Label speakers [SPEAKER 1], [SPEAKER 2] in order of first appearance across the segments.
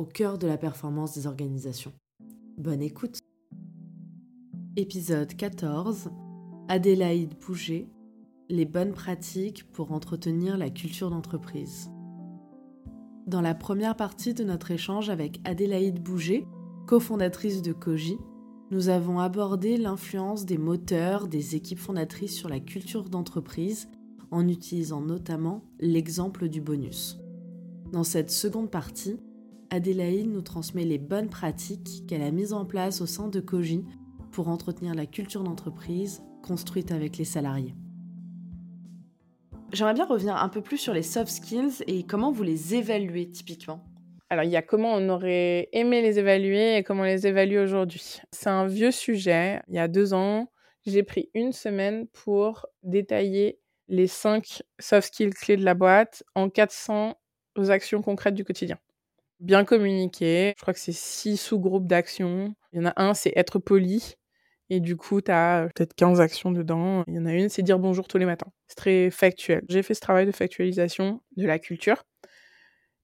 [SPEAKER 1] au cœur de la performance des organisations. Bonne écoute Épisode 14 Adélaïde Bouger Les bonnes pratiques pour entretenir la culture d'entreprise. Dans la première partie de notre échange avec Adélaïde Bouger, cofondatrice de Koji, nous avons abordé l'influence des moteurs des équipes fondatrices sur la culture d'entreprise en utilisant notamment l'exemple du bonus. Dans cette seconde partie, Adélaïde nous transmet les bonnes pratiques qu'elle a mises en place au sein de Koji pour entretenir la culture d'entreprise construite avec les salariés. J'aimerais bien revenir un peu plus sur les soft skills et comment vous les évaluez typiquement.
[SPEAKER 2] Alors, il y a comment on aurait aimé les évaluer et comment on les évalue aujourd'hui. C'est un vieux sujet. Il y a deux ans, j'ai pris une semaine pour détailler les cinq soft skills clés de la boîte en 400 actions concrètes du quotidien. Bien communiquer, je crois que c'est six sous-groupes d'actions. Il y en a un, c'est être poli. Et du coup, tu as peut-être 15 actions dedans. Il y en a une, c'est dire bonjour tous les matins. C'est très factuel. J'ai fait ce travail de factualisation de la culture.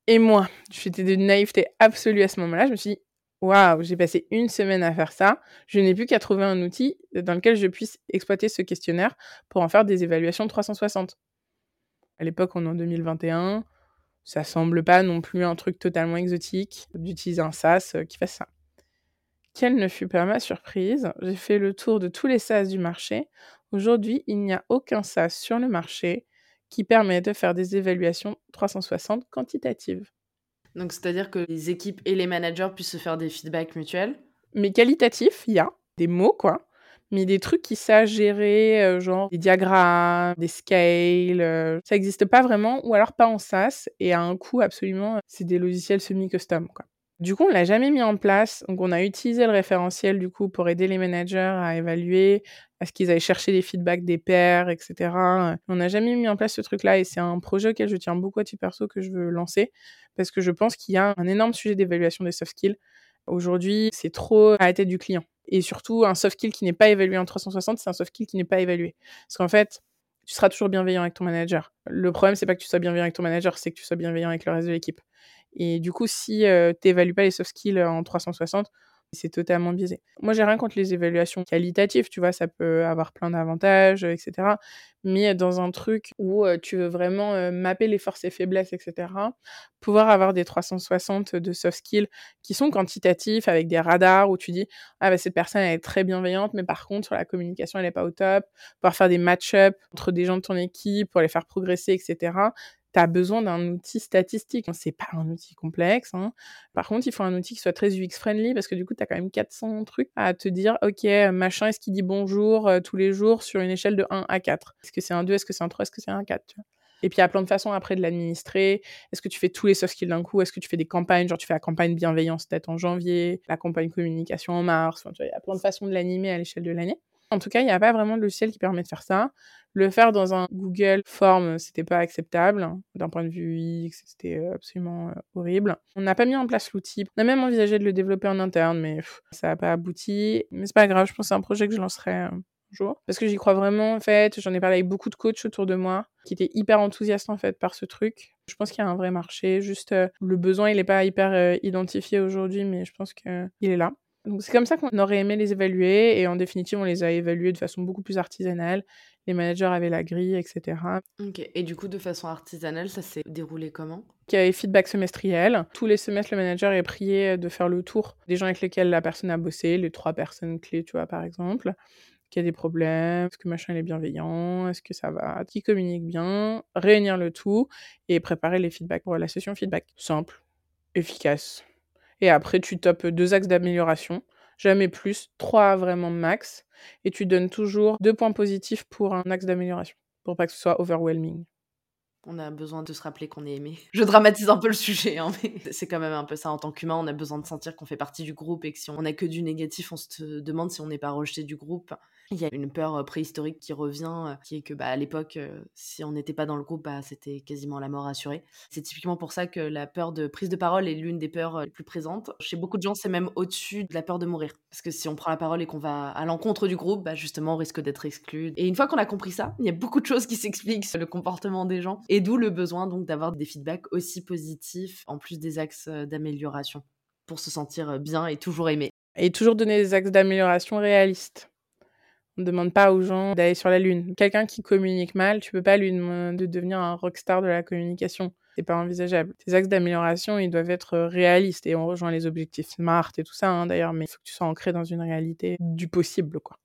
[SPEAKER 2] Et moi, j'étais de naïveté absolue à ce moment-là. Je me suis dit, waouh, j'ai passé une semaine à faire ça. Je n'ai plus qu'à trouver un outil dans lequel je puisse exploiter ce questionnaire pour en faire des évaluations 360. À l'époque, on est en 2021. Ça semble pas non plus un truc totalement exotique d'utiliser un SaaS euh, qui fasse ça. Quelle ne fut pas ma surprise J'ai fait le tour de tous les SaaS du marché. Aujourd'hui, il n'y a aucun SaaS sur le marché qui permet de faire des évaluations 360 quantitatives.
[SPEAKER 1] Donc, c'est-à-dire que les équipes et les managers puissent se faire des feedbacks mutuels?
[SPEAKER 2] Mais qualitatifs, il y a des mots, quoi. Mais des trucs qui savent gérer, euh, genre des diagrammes, des scales, euh, ça n'existe pas vraiment, ou alors pas en SaaS, et à un coût absolument, c'est des logiciels semi-custom. Du coup, on l'a jamais mis en place. Donc, on a utilisé le référentiel du coup pour aider les managers à évaluer, à ce qu'ils aillent chercher des feedbacks des pairs, etc. On n'a jamais mis en place ce truc-là et c'est un projet auquel je tiens beaucoup à titre perso que je veux lancer parce que je pense qu'il y a un énorme sujet d'évaluation des soft skills. Aujourd'hui, c'est trop à la tête du client. Et surtout, un soft skill qui n'est pas évalué en 360, c'est un soft skill qui n'est pas évalué. Parce qu'en fait, tu seras toujours bienveillant avec ton manager. Le problème, c'est pas que tu sois bienveillant avec ton manager, c'est que tu sois bienveillant avec le reste de l'équipe. Et du coup, si euh, tu n'évalues pas les soft skills en 360, c'est totalement biaisé. Moi, j'ai rien contre les évaluations qualitatives, tu vois, ça peut avoir plein d'avantages, etc. Mais dans un truc où tu veux vraiment mapper les forces et faiblesses, etc., pouvoir avoir des 360 de soft skills qui sont quantitatifs avec des radars où tu dis, ah bah cette personne elle est très bienveillante, mais par contre, sur la communication, elle n'est pas au top. Pouvoir faire des match-up entre des gens de ton équipe pour les faire progresser, etc tu besoin d'un outil statistique. C'est pas un outil complexe. Hein. Par contre, il faut un outil qui soit très UX-friendly parce que du coup, tu as quand même 400 trucs à te dire, OK, machin, est-ce qu'il dit bonjour euh, tous les jours sur une échelle de 1 à 4 Est-ce que c'est un 2 Est-ce que c'est un 3 Est-ce que c'est un 4 et puis, il y a plein de façons après de l'administrer. Est-ce que tu fais tous les soft skills d'un coup? Est-ce que tu fais des campagnes? Genre, tu fais la campagne bienveillance peut-être en janvier, la campagne communication en mars. il y a plein de façons de l'animer à l'échelle de l'année. En tout cas, il n'y a pas vraiment de logiciel qui permet de faire ça. Le faire dans un Google Form, c'était pas acceptable. D'un point de vue UX, c'était euh, absolument euh, horrible. On n'a pas mis en place l'outil. On a même envisagé de le développer en interne, mais ça n'a pas abouti. Mais c'est pas grave, je pense que c'est un projet que je lancerai euh, un jour. Parce que j'y crois vraiment, en fait. J'en ai parlé avec beaucoup de coachs autour de moi qui étaient hyper enthousiastes, en fait, par ce truc. Je pense qu'il y a un vrai marché. Juste, le besoin, il n'est pas hyper identifié aujourd'hui, mais je pense qu'il est là. Donc c'est comme ça qu'on aurait aimé les évaluer et en définitive on les a évalués de façon beaucoup plus artisanale. Les managers avaient la grille, etc.
[SPEAKER 1] Ok. Et du coup de façon artisanale, ça s'est déroulé comment?
[SPEAKER 2] Il y avait feedback semestriel. Tous les semestres, le manager est prié de faire le tour des gens avec lesquels la personne a bossé, les trois personnes clés, tu vois par exemple. Qu'il y a des problèmes, est-ce que machin est bienveillant, est-ce que ça va, qui communique bien, réunir le tout et préparer les feedbacks pour la session feedback. Simple, efficace. Et après, tu topes deux axes d'amélioration, jamais plus, trois vraiment max. Et tu donnes toujours deux points positifs pour un axe d'amélioration, pour pas que ce soit overwhelming.
[SPEAKER 1] On a besoin de se rappeler qu'on est aimé. Je dramatise un peu le sujet, hein, mais c'est quand même un peu ça en tant qu'humain. On a besoin de sentir qu'on fait partie du groupe et que si on n'a que du négatif, on se demande si on n'est pas rejeté du groupe. Il y a une peur préhistorique qui revient, qui est que bah, à l'époque, si on n'était pas dans le groupe, bah, c'était quasiment la mort assurée. C'est typiquement pour ça que la peur de prise de parole est l'une des peurs les plus présentes. Chez beaucoup de gens, c'est même au-dessus de la peur de mourir. Parce que si on prend la parole et qu'on va à l'encontre du groupe, bah, justement, on risque d'être exclu. Et une fois qu'on a compris ça, il y a beaucoup de choses qui s'expliquent sur le comportement des gens. D'où le besoin donc d'avoir des feedbacks aussi positifs, en plus des axes d'amélioration, pour se sentir bien et toujours aimé.
[SPEAKER 2] Et toujours donner des axes d'amélioration réalistes. On ne demande pas aux gens d'aller sur la lune. Quelqu'un qui communique mal, tu peux pas lui demander de devenir un rockstar de la communication. C'est pas envisageable. Tes axes d'amélioration, ils doivent être réalistes et on rejoint les objectifs SMART et tout ça hein, d'ailleurs, mais il faut que tu sois ancré dans une réalité du possible quoi.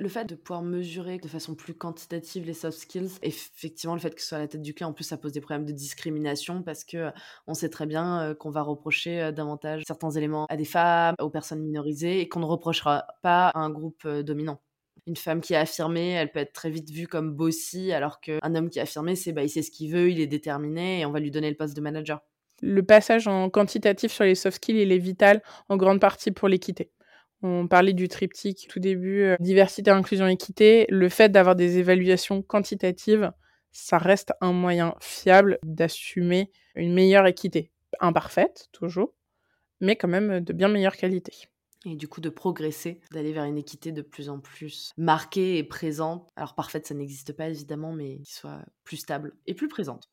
[SPEAKER 1] Le fait de pouvoir mesurer de façon plus quantitative les soft skills, effectivement, le fait que ce soit à la tête du clé, en plus, ça pose des problèmes de discrimination parce que on sait très bien qu'on va reprocher davantage certains éléments à des femmes, aux personnes minorisées et qu'on ne reprochera pas à un groupe dominant. Une femme qui est affirmée, elle peut être très vite vue comme bossy, alors qu'un homme qui est affirmé, c'est bah, il sait ce qu'il veut, il est déterminé et on va lui donner le poste de manager.
[SPEAKER 2] Le passage en quantitatif sur les soft skills, il est vital en grande partie pour l'équité. On parlait du triptyque tout début, euh, diversité, inclusion, équité. Le fait d'avoir des évaluations quantitatives, ça reste un moyen fiable d'assumer une meilleure équité. Imparfaite, toujours, mais quand même de bien meilleure qualité.
[SPEAKER 1] Et du coup, de progresser, d'aller vers une équité de plus en plus marquée et présente. Alors, parfaite, ça n'existe pas évidemment, mais qui soit plus stable et plus présente.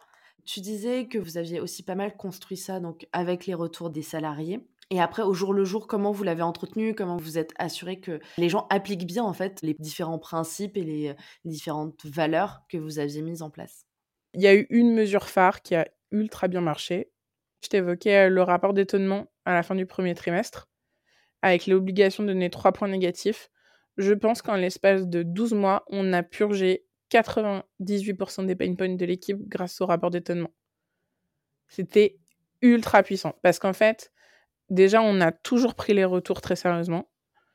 [SPEAKER 1] Tu disais que vous aviez aussi pas mal construit ça donc avec les retours des salariés. Et après, au jour le jour, comment vous l'avez entretenu? Comment vous êtes assuré que les gens appliquent bien en fait les différents principes et les, différentes valeurs que vous aviez mises en place?
[SPEAKER 2] Il y a eu une mesure phare qui a ultra bien marché. Je t'évoquais le rapport d'étonnement à la fin du premier trimestre, avec l'obligation de donner trois points négatifs. Je pense qu'en l'espace de 12 mois, on a purgé 98% des pain points de l'équipe grâce au rapport d'étonnement. C'était ultra puissant parce qu'en fait, déjà, on a toujours pris les retours très sérieusement,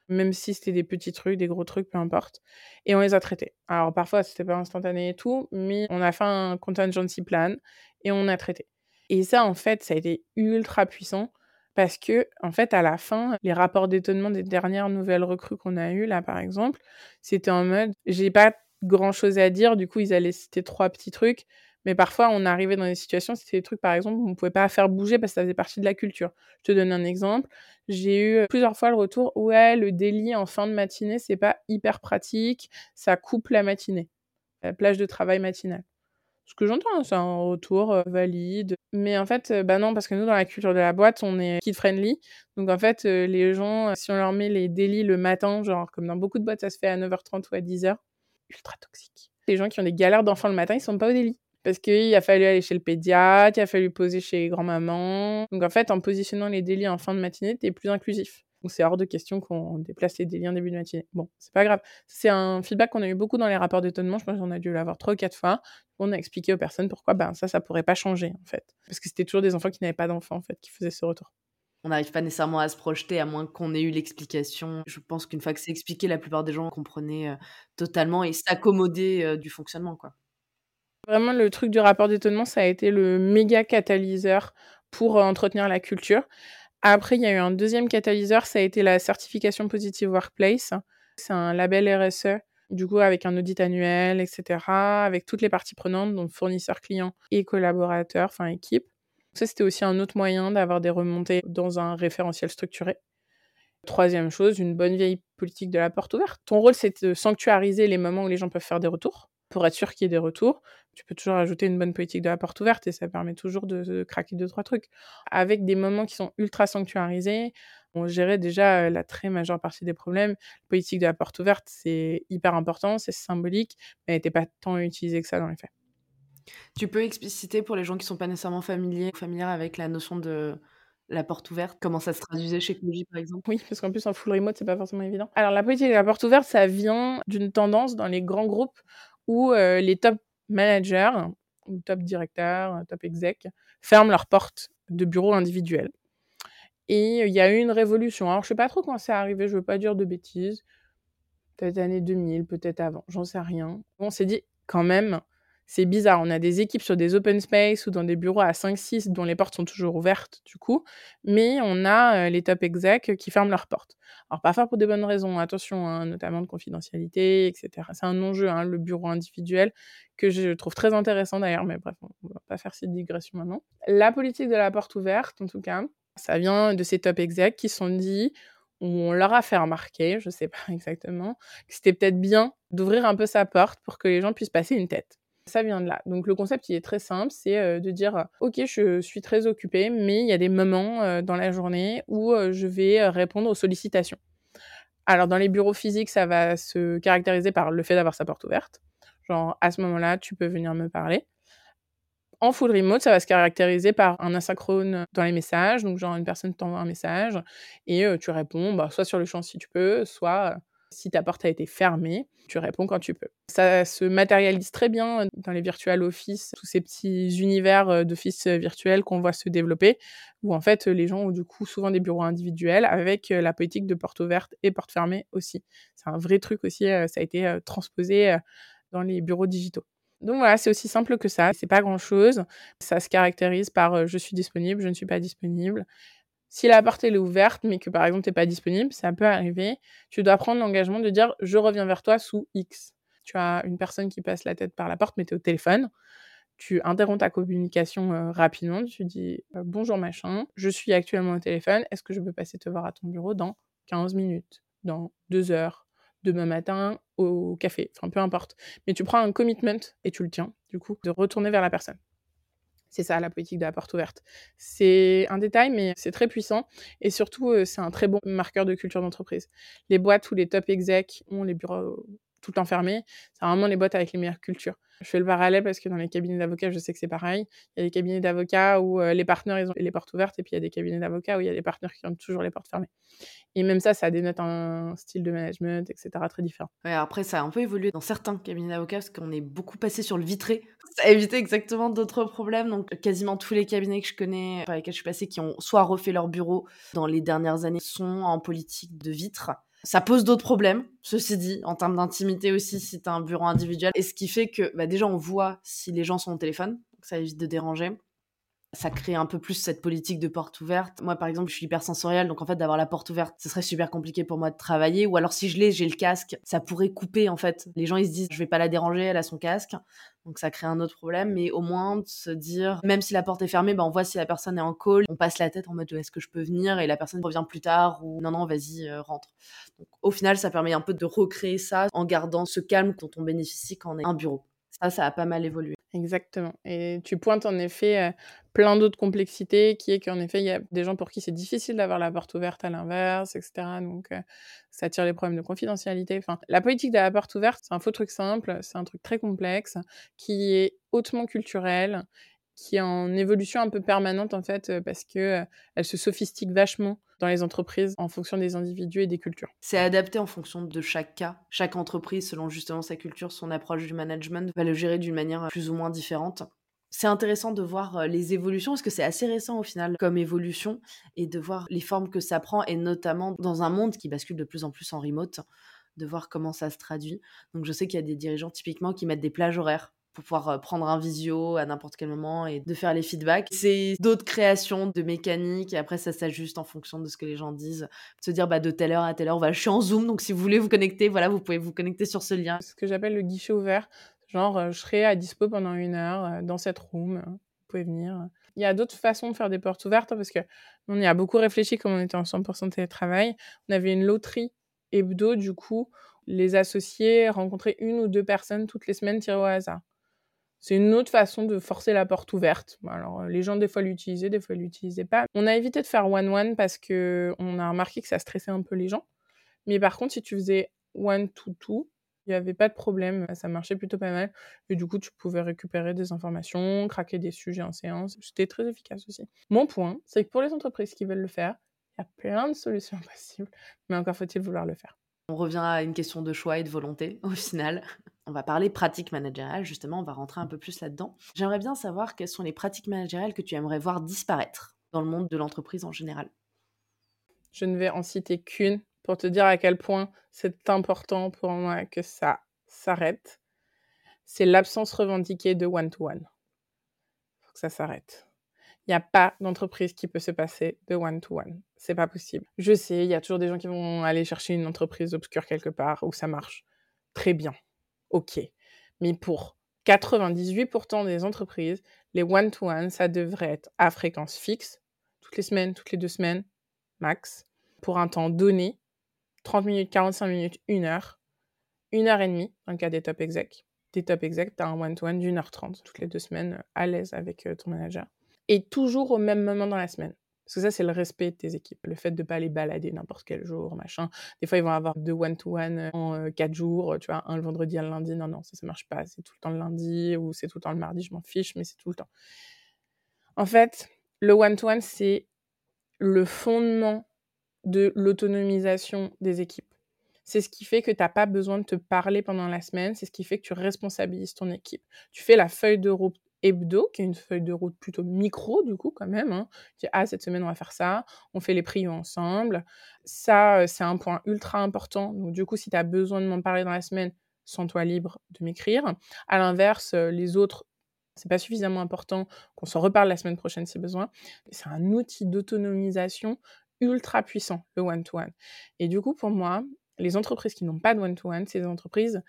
[SPEAKER 2] même si c'était des petits trucs, des gros trucs, peu importe, et on les a traités. Alors parfois, c'était pas instantané et tout, mais on a fait un contingency plan et on a traité. Et ça, en fait, ça a été ultra puissant parce que, en fait, à la fin, les rapports d'étonnement des dernières nouvelles recrues qu'on a eues, là, par exemple, c'était en mode, j'ai pas grand chose à dire, du coup, ils allaient citer trois petits trucs, mais parfois, on arrivait dans des situations, c'était des trucs, par exemple, où on ne pouvait pas faire bouger parce que ça faisait partie de la culture. Je te donne un exemple. J'ai eu plusieurs fois le retour, ouais, le délit en fin de matinée, c'est pas hyper pratique, ça coupe la matinée, la plage de travail matinale. Ce que j'entends, hein, c'est un retour valide. Mais en fait, bah non, parce que nous, dans la culture de la boîte, on est kid-friendly. Donc en fait, les gens, si on leur met les délits le matin, genre comme dans beaucoup de boîtes, ça se fait à 9h30 ou à 10h, ultra toxique. Les gens qui ont des galères d'enfants le matin, ils sont pas au délit. Parce qu'il a fallu aller chez le pédiatre, il a fallu poser chez grand-maman. Donc en fait, en positionnant les délits en fin de matinée, tu es plus inclusif. Donc c'est hors de question qu'on déplace les délits en début de matinée. Bon, c'est pas grave. C'est un feedback qu'on a eu beaucoup dans les rapports d'étonnement. Je pense qu'on a dû l'avoir trois ou quatre fois. On a expliqué aux personnes pourquoi ben, ça, ça pourrait pas changer en fait. Parce que c'était toujours des enfants qui n'avaient pas d'enfants en fait qui faisaient ce retour.
[SPEAKER 1] On n'arrive pas nécessairement à se projeter à moins qu'on ait eu l'explication. Je pense qu'une fois que c'est expliqué, la plupart des gens comprenaient euh, totalement et s'accommodaient euh, du fonctionnement. quoi.
[SPEAKER 2] Vraiment, le truc du rapport d'étonnement, ça a été le méga catalyseur pour euh, entretenir la culture. Après, il y a eu un deuxième catalyseur, ça a été la certification Positive Workplace. C'est un label RSE, du coup, avec un audit annuel, etc., avec toutes les parties prenantes, donc fournisseurs, clients et collaborateurs, enfin équipe. Ça, c'était aussi un autre moyen d'avoir des remontées dans un référentiel structuré. Troisième chose, une bonne vieille politique de la porte ouverte. Ton rôle, c'est de sanctuariser les moments où les gens peuvent faire des retours pour être sûr qu'il y ait des retours. Tu peux toujours ajouter une bonne politique de la porte ouverte et ça permet toujours de, craquer deux, trois trucs. Avec des moments qui sont ultra sanctuarisés, on gérait déjà euh, la très majeure partie des problèmes. La politique de la porte ouverte, c'est hyper important, c'est symbolique, mais elle n'était pas tant utilisée que ça dans les faits.
[SPEAKER 1] Tu peux expliciter pour les gens qui ne sont pas nécessairement familiers, avec la notion de la porte ouverte, comment ça se traduisait chez Koji par exemple?
[SPEAKER 2] Oui, parce qu'en plus en full remote, c'est pas forcément évident. Alors la politique de la porte ouverte, ça vient d'une tendance dans les grands groupes où les top managers ou top directeurs, top exec ferment leurs portes de bureaux individuels. Et il y a eu une révolution. Alors, je sais pas trop quand c'est arrivé, je veux pas dire de bêtises. Peut-être année 2000, peut-être avant, j'en sais rien. On s'est dit, quand même, c'est bizarre. On a des équipes sur des open space ou dans des bureaux à 5-6 dont les portes sont toujours ouvertes, du coup, mais on a les top execs qui ferment leurs portes. Alors, parfois pour des bonnes raisons, attention, hein, notamment de confidentialité, etc. C'est un enjeu, hein, le bureau individuel, que je trouve très intéressant d'ailleurs, mais bref, on va pas faire cette digression maintenant. La politique de la porte ouverte, en tout cas, ça vient de ces top execs qui sont dit, on leur a fait remarquer, je sais pas exactement, que c'était peut-être bien d'ouvrir un peu sa porte pour que les gens puissent passer une tête. Ça vient de là. Donc le concept, il est très simple, c'est euh, de dire, ok, je suis très occupée, mais il y a des moments euh, dans la journée où euh, je vais répondre aux sollicitations. Alors dans les bureaux physiques, ça va se caractériser par le fait d'avoir sa porte ouverte. Genre à ce moment-là, tu peux venir me parler. En full remote, ça va se caractériser par un asynchrone dans les messages. Donc, genre, une personne t'envoie un message et tu réponds, bah, soit sur le champ si tu peux, soit si ta porte a été fermée, tu réponds quand tu peux. Ça se matérialise très bien dans les virtual office, tous ces petits univers euh, d'office virtuels qu'on voit se développer, où en fait les gens ont du coup souvent des bureaux individuels avec euh, la politique de porte ouverte et porte fermée aussi. C'est un vrai truc aussi, euh, ça a été transposé dans les bureaux digitaux. Donc voilà, c'est aussi simple que ça. C'est pas grand chose. Ça se caractérise par je suis disponible, je ne suis pas disponible. Si la porte est ouverte, mais que par exemple tu n'es pas disponible, ça peut arriver, tu dois prendre l'engagement de dire je reviens vers toi sous X. Tu as une personne qui passe la tête par la porte, mais tu es au téléphone. Tu interromps ta communication euh, rapidement, tu dis euh, bonjour machin, je suis actuellement au téléphone, est-ce que je peux passer te voir à ton bureau dans 15 minutes, dans 2 heures, demain matin au café, enfin peu importe. Mais tu prends un commitment et tu le tiens, du coup, de retourner vers la personne. C'est ça la politique de la porte ouverte. C'est un détail, mais c'est très puissant. Et surtout, euh, c'est un très bon marqueur de culture d'entreprise. Les boîtes où les top execs ont les bureaux tout le temps fermés, c'est vraiment les boîtes avec les meilleures cultures. Je fais le parallèle parce que dans les cabinets d'avocats, je sais que c'est pareil. Il y a des cabinets d'avocats où euh, les partenaires ils ont les portes ouvertes et puis il y a des cabinets d'avocats où il y a des partenaires qui ont toujours les portes fermées. Et même ça, ça dénote un style de management, etc. très différent.
[SPEAKER 1] après, ça a un peu évolué dans certains cabinets d'avocats parce qu'on est beaucoup passé sur le vitré. Ça a évité exactement d'autres problèmes. Donc, quasiment tous les cabinets que je connais, par lesquels je suis passée, qui ont soit refait leur bureau dans les dernières années, sont en politique de vitre. Ça pose d'autres problèmes, ceci dit, en termes d'intimité aussi, si tu as un bureau individuel. Et ce qui fait que bah, déjà, on voit si les gens sont au téléphone, donc ça évite de déranger ça crée un peu plus cette politique de porte ouverte. Moi, par exemple, je suis hyper sensorielle, donc en fait, d'avoir la porte ouverte, ce serait super compliqué pour moi de travailler. Ou alors, si je l'ai, j'ai le casque, ça pourrait couper, en fait. Les gens, ils se disent, je vais pas la déranger, elle a son casque. Donc, ça crée un autre problème. Mais au moins, de se dire, même si la porte est fermée, ben, on voit si la personne est en call. On passe la tête en mode, est-ce que je peux venir? Et la personne revient plus tard, ou non, non, vas-y, euh, rentre. Donc, au final, ça permet un peu de recréer ça en gardant ce calme dont on bénéficie quand on est un bureau. Ça, ça a pas mal évolué.
[SPEAKER 2] Exactement. Et tu pointes en effet plein d'autres complexités, qui est qu'en effet, il y a des gens pour qui c'est difficile d'avoir la porte ouverte à l'inverse, etc. Donc, ça tire les problèmes de confidentialité. Enfin, la politique de la porte ouverte, c'est un faux truc simple, c'est un truc très complexe, qui est hautement culturel, qui est en évolution un peu permanente en fait euh, parce que euh, elle se sophistique vachement dans les entreprises en fonction des individus et des cultures.
[SPEAKER 1] C'est adapté en fonction de chaque cas. Chaque entreprise, selon justement sa culture, son approche du management, va le gérer d'une manière plus ou moins différente. C'est intéressant de voir euh, les évolutions, parce que c'est assez récent au final comme évolution, et de voir les formes que ça prend, et notamment dans un monde qui bascule de plus en plus en remote, de voir comment ça se traduit. Donc je sais qu'il y a des dirigeants typiquement qui mettent des plages horaires pour pouvoir prendre un visio à n'importe quel moment et de faire les feedbacks. C'est d'autres créations de mécanique et après ça s'ajuste en fonction de ce que les gens disent. Se dire bah de telle heure à telle heure, voilà, je suis en Zoom donc si vous voulez vous connecter, voilà, vous pouvez vous connecter sur ce lien.
[SPEAKER 2] Ce que j'appelle le guichet ouvert, genre je serai à dispo pendant une heure dans cette room, vous pouvez venir. Il y a d'autres façons de faire des portes ouvertes hein, parce que on y a beaucoup réfléchi comme on était en 100% télétravail. On avait une loterie hebdo du coup, les associés rencontraient une ou deux personnes toutes les semaines tirées au hasard. C'est une autre façon de forcer la porte ouverte. Alors, euh, les gens, des fois, l'utilisaient, des fois, l'utilisaient pas. On a évité de faire one-one parce que on a remarqué que ça stressait un peu les gens. Mais par contre, si tu faisais one-two-two, il n'y avait pas de problème. Ça marchait plutôt pas mal. Et du coup, tu pouvais récupérer des informations, craquer des sujets en séance. C'était très efficace aussi. Mon point, c'est que pour les entreprises qui veulent le faire, il y a plein de solutions possibles. Mais encore faut-il vouloir le faire.
[SPEAKER 1] On revient à une question de choix et de volonté, au final. On va parler pratique managériale, justement, on va rentrer un peu plus là-dedans. J'aimerais bien savoir quelles sont les pratiques managériales que tu aimerais voir disparaître dans le monde de l'entreprise en général.
[SPEAKER 2] Je ne vais en citer qu'une pour te dire à quel point c'est important pour moi que ça s'arrête. c'est l'absence revendiquée de one-to-one. Faut que ça s'arrête. Il n'y a pas d'entreprise qui peut se passer de one-to-one. C'est pas possible. Je sais, il y a toujours des gens qui vont aller chercher une entreprise obscure quelque part où ça marche. Très bien. OK. Mais pour 98% des entreprises, les one-to-one, ça devrait être à fréquence fixe, toutes les semaines, toutes les deux semaines, max, pour un temps donné, 30 minutes, 45 minutes, 1 heure, 1 heure et demie dans le cas des top exec. Des top exec, tu as un one-to-one d'une heure trente toutes les deux semaines, à l'aise avec euh, ton manager. Et toujours au même moment dans la semaine. Parce que ça, c'est le respect de tes équipes. Le fait de pas les balader n'importe quel jour, machin. Des fois, ils vont avoir deux one-to-one euh, en euh, quatre jours, tu vois, un le vendredi, un le lundi. Non, non, ça, ça marche pas. C'est tout le temps le lundi ou c'est tout le temps le mardi, je m'en fiche, mais c'est tout le temps. En fait, le one-to-one, c'est le fondement de l'autonomisation des équipes. C'est ce qui fait que tu n'as pas besoin de te parler pendant la semaine, c'est ce qui fait que tu responsabilises ton équipe. Tu fais la feuille de route hebdo, qui est une feuille de route plutôt micro, du coup, quand même. Hein. Tu dis, ah, cette semaine, on va faire ça, on fait les prios ensemble. Ça, euh, c'est un point ultra important. Donc, du coup, si tu as besoin de m'en parler dans la semaine, sens-toi libre de m'écrire. À l'inverse, euh, les autres, c'est pas suffisamment important qu'on s'en reparle la semaine prochaine si besoin. C'est un outil d'autonomisation ultra puissant, le one-to-one. Et du coup, pour moi, les entreprises qui n'ont pas de one-to-one, des entreprises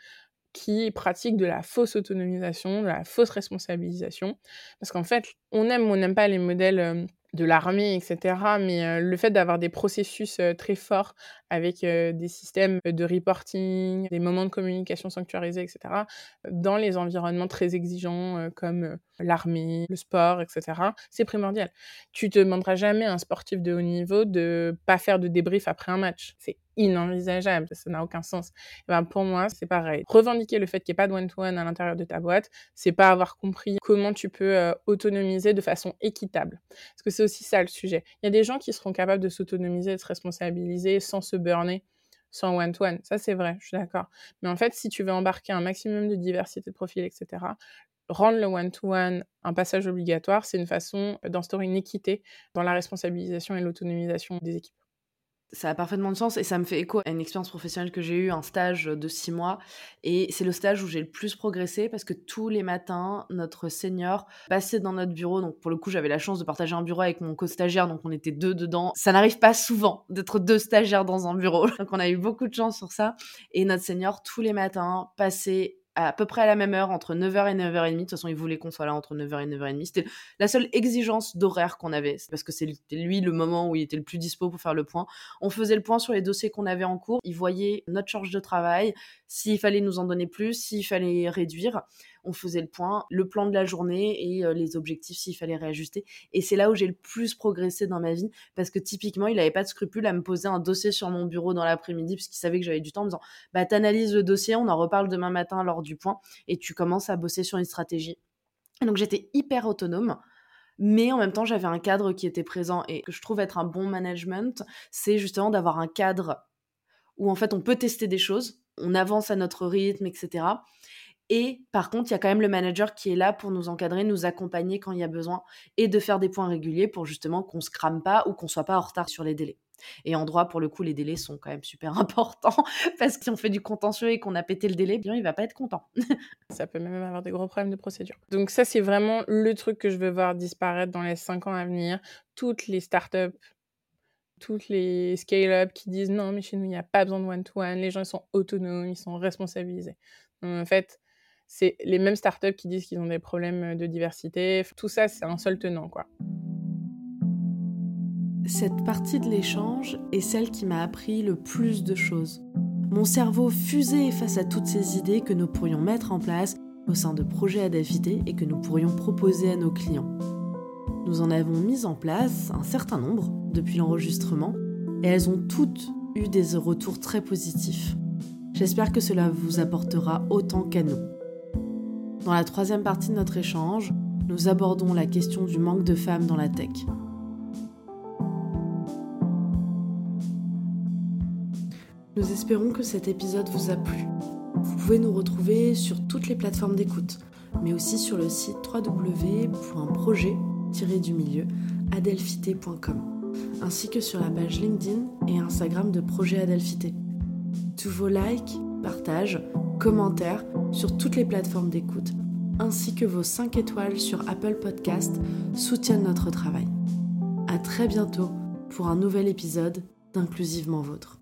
[SPEAKER 2] qui pratiquent de la fausse autonomisation, de la fausse responsabilisation. Parce qu'en fait, on aime ou on n'aime pas les modèles euh, de l'armée, etc. Mais euh, le fait d'avoir des processus euh, très forts avec des systèmes de reporting, des moments de communication sanctuarisés, etc., dans les environnements très exigeants comme l'armée, le sport, etc., c'est primordial. Tu te demanderas jamais à un sportif de haut niveau de pas faire de débrief après un match. C'est inenvisageable, ça n'a aucun sens. Et ben pour moi, c'est pareil. Revendiquer le fait qu'il n'y ait pas de one-to-one à l'intérieur de ta boîte, c'est pas avoir compris comment tu peux euh, autonomiser de façon équitable. Parce que c'est aussi ça le sujet. Il y a des gens qui seront capables de s'autonomiser, de se responsabiliser sans se burner sans one-to-one. Ça, c'est vrai, je suis d'accord. Mais en fait, si tu veux embarquer un maximum de diversité de profils, etc., rendre le one-to-one un passage obligatoire, c'est une façon d'instaurer une équité dans la responsabilisation et l'autonomisation des équipes
[SPEAKER 1] ça a parfaitement de sens et ça me fait écho à une expérience professionnelle que j'ai eue, un stage de six mois. Et c'est le stage où j'ai le plus progressé parce que tous les matins, notre senior passait dans notre bureau. Donc pour le coup, j'avais la chance de partager un bureau avec mon co-stagiaire, donc on était deux dedans. Ça n'arrive pas souvent d'être deux stagiaires dans un bureau. Donc on a eu beaucoup de chance sur ça. Et notre senior, tous les matins, passait à peu près à la même heure, entre 9h et 9h30. De toute façon, il voulait qu'on soit là entre 9h et 9h30. C'était la seule exigence d'horaire qu'on avait, parce que c'était lui le moment où il était le plus dispo pour faire le point. On faisait le point sur les dossiers qu'on avait en cours. Il voyait notre charge de travail, s'il fallait nous en donner plus, s'il fallait réduire on faisait le point, le plan de la journée et euh, les objectifs s'il fallait réajuster. Et c'est là où j'ai le plus progressé dans ma vie parce que typiquement, il n'avait pas de scrupule à me poser un dossier sur mon bureau dans l'après-midi puisqu'il savait que j'avais du temps en me disant bah t'analyses le dossier, on en reparle demain matin lors du point et tu commences à bosser sur une stratégie. Donc j'étais hyper autonome mais en même temps j'avais un cadre qui était présent et que je trouve être un bon management, c'est justement d'avoir un cadre où en fait on peut tester des choses, on avance à notre rythme, etc. Et par contre, il y a quand même le manager qui est là pour nous encadrer, nous accompagner quand il y a besoin et de faire des points réguliers pour justement qu'on se crame pas ou qu'on soit pas en retard sur les délais. Et en droit, pour le coup, les délais sont quand même super importants parce que si on fait du contentieux et qu'on a pété le délai, bien, il va pas être content.
[SPEAKER 2] ça peut même avoir des gros problèmes de procédure. Donc ça, c'est vraiment le truc que je veux voir disparaître dans les cinq ans à venir. Toutes les startups toutes les scale-up qui disent non, mais chez nous, il n'y a pas besoin de one-to-one, les gens ils sont autonomes, ils sont responsabilisés. en fait, c'est les mêmes startups qui disent qu'ils ont des problèmes de diversité. Tout ça, c'est un seul tenant, quoi.
[SPEAKER 1] Cette partie de l'échange est celle qui m'a appris le plus de choses. Mon cerveau fusait face à toutes ces idées que nous pourrions mettre en place au sein de projets Adafité et que nous pourrions proposer à nos clients. Nous en avons mis en place un certain nombre depuis l'enregistrement et elles ont toutes eu des retours très positifs. J'espère que cela vous apportera autant qu'à nous. Dans la troisième partie de notre échange, nous abordons la question du manque de femmes dans la tech. Nous espérons que cet épisode vous a plu. Vous pouvez nous retrouver sur toutes les plateformes d'écoute, mais aussi sur le site www.projet-du-milieu adelphité.com, ainsi que sur la page LinkedIn et Instagram de Projet Adelphité. Tous vos likes, partages, commentaires sur toutes les plateformes d'écoute, ainsi que vos 5 étoiles sur Apple Podcast soutiennent notre travail. À très bientôt pour un nouvel épisode d'Inclusivement Vôtre.